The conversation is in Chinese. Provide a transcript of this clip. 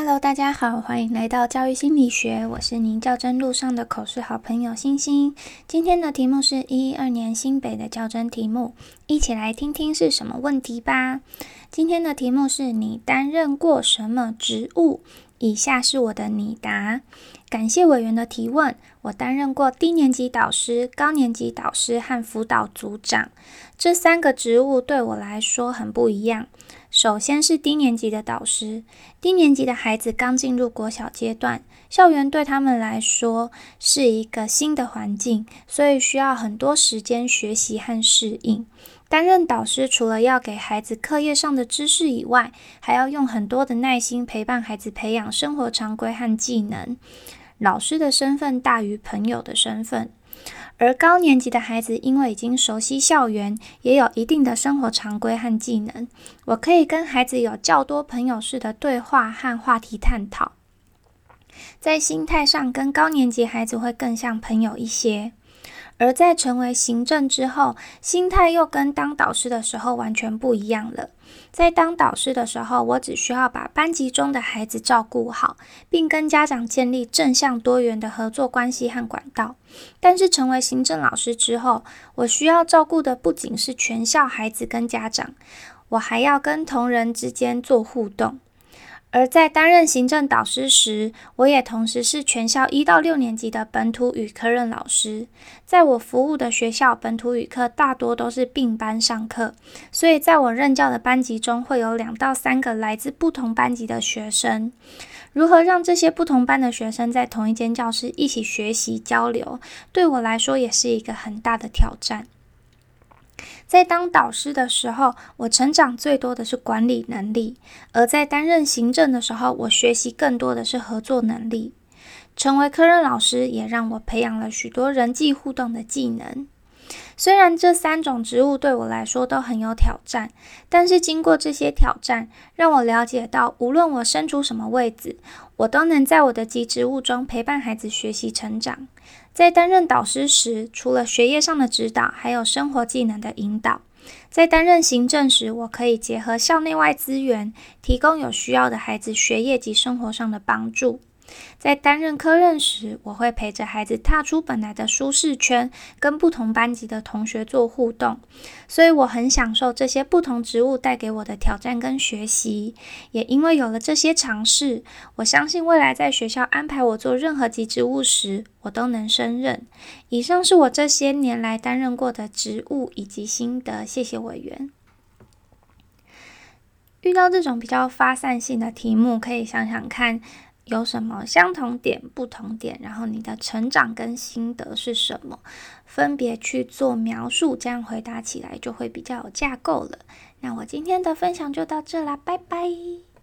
Hello，大家好，欢迎来到教育心理学，我是您教真路上的口试好朋友星星。今天的题目是一二年新北的教真题目，一起来听听是什么问题吧。今天的题目是你担任过什么职务？以下是我的拟答。感谢委员的提问。我担任过低年级导师、高年级导师和辅导组长，这三个职务对我来说很不一样。首先是低年级的导师，低年级的孩子刚进入国小阶段，校园对他们来说是一个新的环境，所以需要很多时间学习和适应。担任导师，除了要给孩子课业上的知识以外，还要用很多的耐心陪伴孩子培养生活常规和技能。老师的身份大于朋友的身份，而高年级的孩子因为已经熟悉校园，也有一定的生活常规和技能，我可以跟孩子有较多朋友式的对话和话题探讨，在心态上跟高年级孩子会更像朋友一些。而在成为行政之后，心态又跟当导师的时候完全不一样了。在当导师的时候，我只需要把班级中的孩子照顾好，并跟家长建立正向多元的合作关系和管道。但是成为行政老师之后，我需要照顾的不仅是全校孩子跟家长，我还要跟同仁之间做互动。而在担任行政导师时，我也同时是全校一到六年级的本土语科任老师。在我服务的学校，本土语课大多都是并班上课，所以在我任教的班级中会有两到三个来自不同班级的学生。如何让这些不同班的学生在同一间教室一起学习交流，对我来说也是一个很大的挑战。在当导师的时候，我成长最多的是管理能力；而在担任行政的时候，我学习更多的是合作能力。成为科任老师，也让我培养了许多人际互动的技能。虽然这三种职务对我来说都很有挑战，但是经过这些挑战，让我了解到，无论我身处什么位置，我都能在我的级职务中陪伴孩子学习成长。在担任导师时，除了学业上的指导，还有生活技能的引导；在担任行政时，我可以结合校内外资源，提供有需要的孩子学业及生活上的帮助。在担任科任时，我会陪着孩子踏出本来的舒适圈，跟不同班级的同学做互动，所以我很享受这些不同职务带给我的挑战跟学习。也因为有了这些尝试，我相信未来在学校安排我做任何级职务时，我都能胜任。以上是我这些年来担任过的职务以及心得，谢谢委员。遇到这种比较发散性的题目，可以想想看。有什么相同点、不同点？然后你的成长跟心得是什么？分别去做描述，这样回答起来就会比较有架构了。那我今天的分享就到这啦，拜拜。